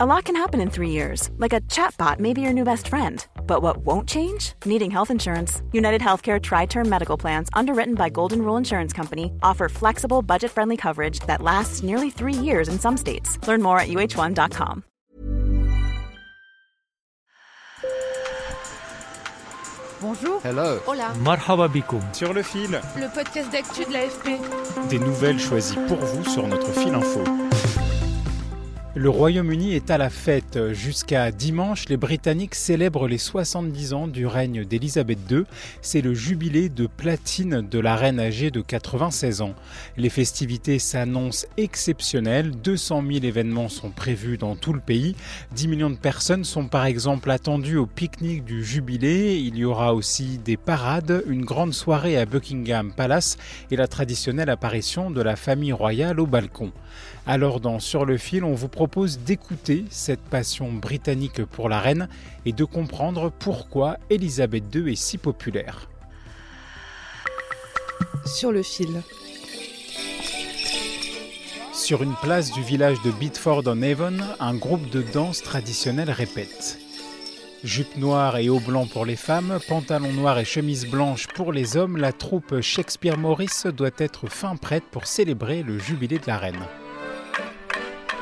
A lot can happen in three years, like a chatbot may be your new best friend. But what won't change? Needing health insurance. United Healthcare Tri Term Medical Plans, underwritten by Golden Rule Insurance Company, offer flexible, budget friendly coverage that lasts nearly three years in some states. Learn more at uh1.com. Bonjour. Hello. Hola. Marhaba Sur le fil. Le podcast d'actu de l'AFP. Des nouvelles choisies pour vous sur notre fil info. Le Royaume-Uni est à la fête. Jusqu'à dimanche, les Britanniques célèbrent les 70 ans du règne d'Élisabeth II. C'est le jubilé de platine de la reine âgée de 96 ans. Les festivités s'annoncent exceptionnelles. 200 000 événements sont prévus dans tout le pays. 10 millions de personnes sont par exemple attendues au pique-nique du jubilé. Il y aura aussi des parades, une grande soirée à Buckingham Palace et la traditionnelle apparition de la famille royale au balcon. Alors dans Sur le fil, on vous propose d'écouter cette passion britannique pour la reine et de comprendre pourquoi Elisabeth II est si populaire. Sur le fil. Sur une place du village de Bitford-on-Avon, un groupe de danse traditionnelle répète. Jupe noire et haut blanc pour les femmes, pantalon noir et chemise blanche pour les hommes, la troupe Shakespeare Morris doit être fin prête pour célébrer le jubilé de la reine.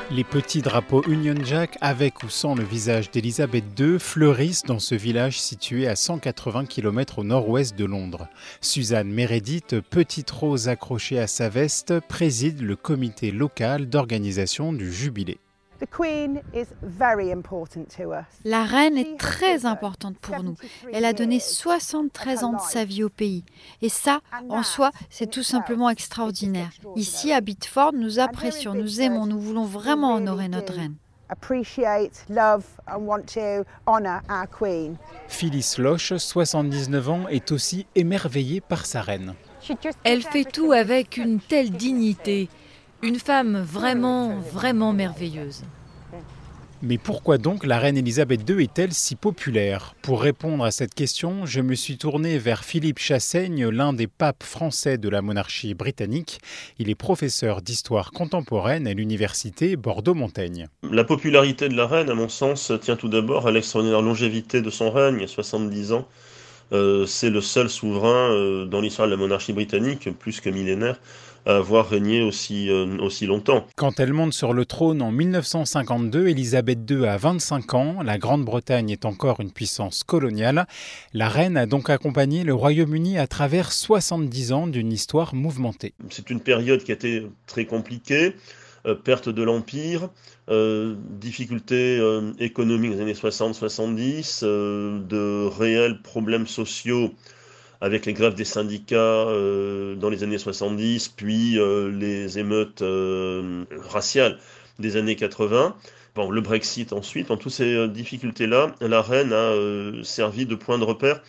Les petits drapeaux Union Jack, avec ou sans le visage d'Elisabeth II, fleurissent dans ce village situé à 180 km au nord-ouest de Londres. Suzanne Meredith, petite rose accrochée à sa veste, préside le comité local d'organisation du jubilé. La reine est très importante pour nous. Elle a donné 73 ans de sa vie au pays. Et ça, en soi, c'est tout simplement extraordinaire. Ici, à Bitford, nous apprécions, nous aimons, nous voulons vraiment honorer notre reine. Phyllis Loche, 79 ans, est aussi émerveillée par sa reine. Elle fait tout avec une telle dignité. Une femme vraiment, vraiment merveilleuse. Mais pourquoi donc la reine Elisabeth II est-elle si populaire? Pour répondre à cette question, je me suis tourné vers Philippe Chassaigne, l'un des papes français de la monarchie britannique. Il est professeur d'histoire contemporaine à l'université Bordeaux-Montaigne. La popularité de la reine, à mon sens, tient tout d'abord à l'extraordinaire longévité de son règne, 70 ans. Euh, c'est le seul souverain euh, dans l'histoire de la monarchie britannique, plus que millénaire, à avoir régné aussi, euh, aussi longtemps. Quand elle monte sur le trône en 1952, Elisabeth II a 25 ans, la Grande-Bretagne est encore une puissance coloniale. La reine a donc accompagné le Royaume-Uni à travers 70 ans d'une histoire mouvementée. C'est une période qui a été très compliquée. Euh, perte de l'Empire, euh, difficultés euh, économiques des années 60-70, de réels problèmes sociaux avec les grèves des syndicats dans les années 70, puis les émeutes raciales des années 80. Bon, le Brexit ensuite, dans toutes ces difficultés-là, la reine a servi de point de repère.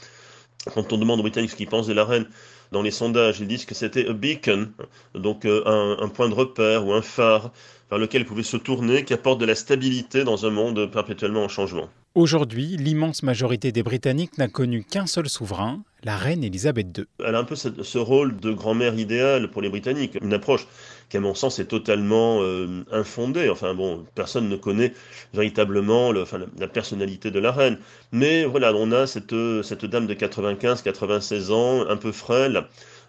Quand on demande aux Britanniques ce qu'ils pensent de la reine, dans les sondages, ils disent que c'était a beacon, donc euh, un, point de repère ou un phare vers lequel ils pouvaient se tourner, qui apporte de la stabilité dans un monde perpétuellement en changement. Aujourd'hui, l'immense majorité des Britanniques n'a connu qu'un seul souverain, la reine Elisabeth II. Elle a un peu ce, rôle de grand-mère idéale pour les Britanniques, une approche qui, à mon sens, est totalement euh, infondée. Enfin bon, personne ne connaît véritablement le, la, personnalité de la reine. Mais voilà, on a cette, cette dame de 95-96 ans, un peu frêle,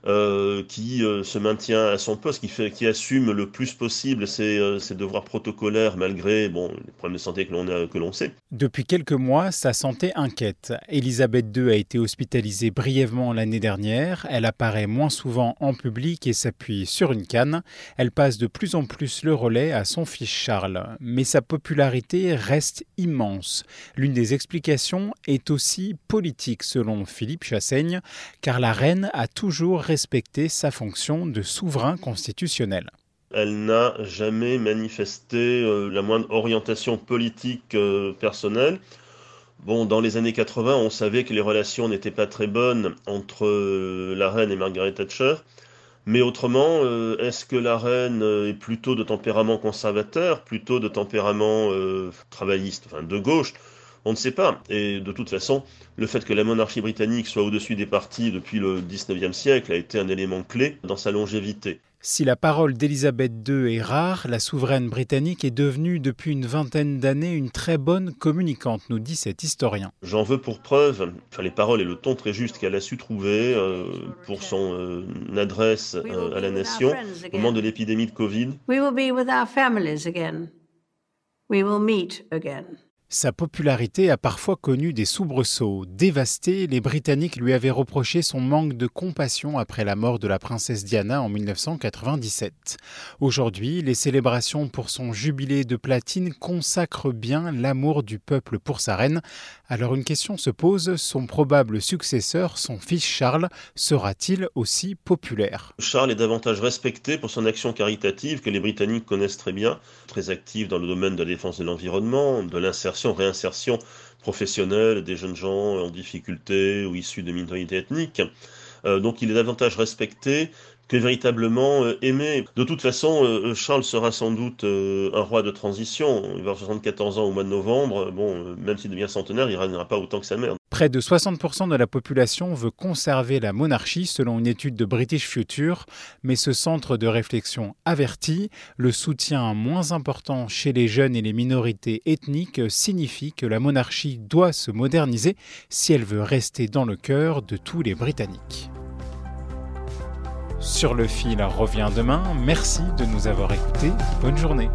euh, qui euh, se maintient à son poste, qui, fait, qui assume le plus possible ses, euh, ses devoirs protocolaires malgré bon, les problèmes de santé que l'on, a, que l'on sait. Depuis quelques mois, sa santé inquiète. Elisabeth II a été hospitalisée brièvement l'année dernière. Elle apparaît moins souvent en public et s'appuie sur une canne. Elle passe de plus en plus le relais à son fils Charles. Mais sa popularité reste immense. L'une des explications est aussi politique selon Philippe Chassaigne, car la reine a toujours respecter sa fonction de souverain constitutionnel. Elle n'a jamais manifesté euh, la moindre orientation politique euh, personnelle. Bon, dans les années 80, on savait que les relations n'étaient pas très bonnes entre euh, la reine et Margaret Thatcher. Mais autrement, est-ce que la reine est plutôt de tempérament conservateur, plutôt de tempérament travailliste, enfin de gauche? On ne sait pas. Et de toute façon, le fait que la monarchie britannique soit au-dessus des partis depuis le 19e siècle a été un élément clé dans sa longévité. Si la parole d'Élisabeth II est rare, la souveraine britannique est devenue depuis une vingtaine d'années une très bonne communicante, nous dit cet historien. J'en veux pour preuve enfin, les paroles et le ton très juste qu'elle a su trouver euh, pour son euh, adresse euh, à la nation au moment de l'épidémie de Covid. We will be with our families again. We will meet again. Sa popularité a parfois connu des soubresauts. Dévasté, les Britanniques lui avaient reproché son manque de compassion après la mort de la princesse Diana en 1997. Aujourd'hui, les célébrations pour son jubilé de platine consacrent bien l'amour du peuple pour sa reine. Alors une question se pose, son probable successeur, son fils Charles, sera-t-il aussi populaire? Charles est davantage respecté pour son action caritative que les Britanniques connaissent très bien, très actif dans le domaine de la défense de l'environnement, de l'insertion réinsertion professionnelle des jeunes gens en difficulté ou issus de minorités ethniques. Euh, donc il est davantage respecté que véritablement euh, aimé. De toute façon, euh, Charles sera sans doute un roi de transition. Il va avoir 74 ans au mois de novembre. Bon, même s'il devient centenaire, il ne régnera pas autant que sa mère. Près de 60% de la population veut conserver la monarchie selon une étude de British Future, mais ce centre de réflexion avertit, le soutien moins important chez les jeunes et les minorités ethniques signifie que la monarchie doit se moderniser si elle veut rester dans le cœur de tous les Britanniques. Sur le fil revient demain. Merci de nous avoir écoutés. Bonne journée.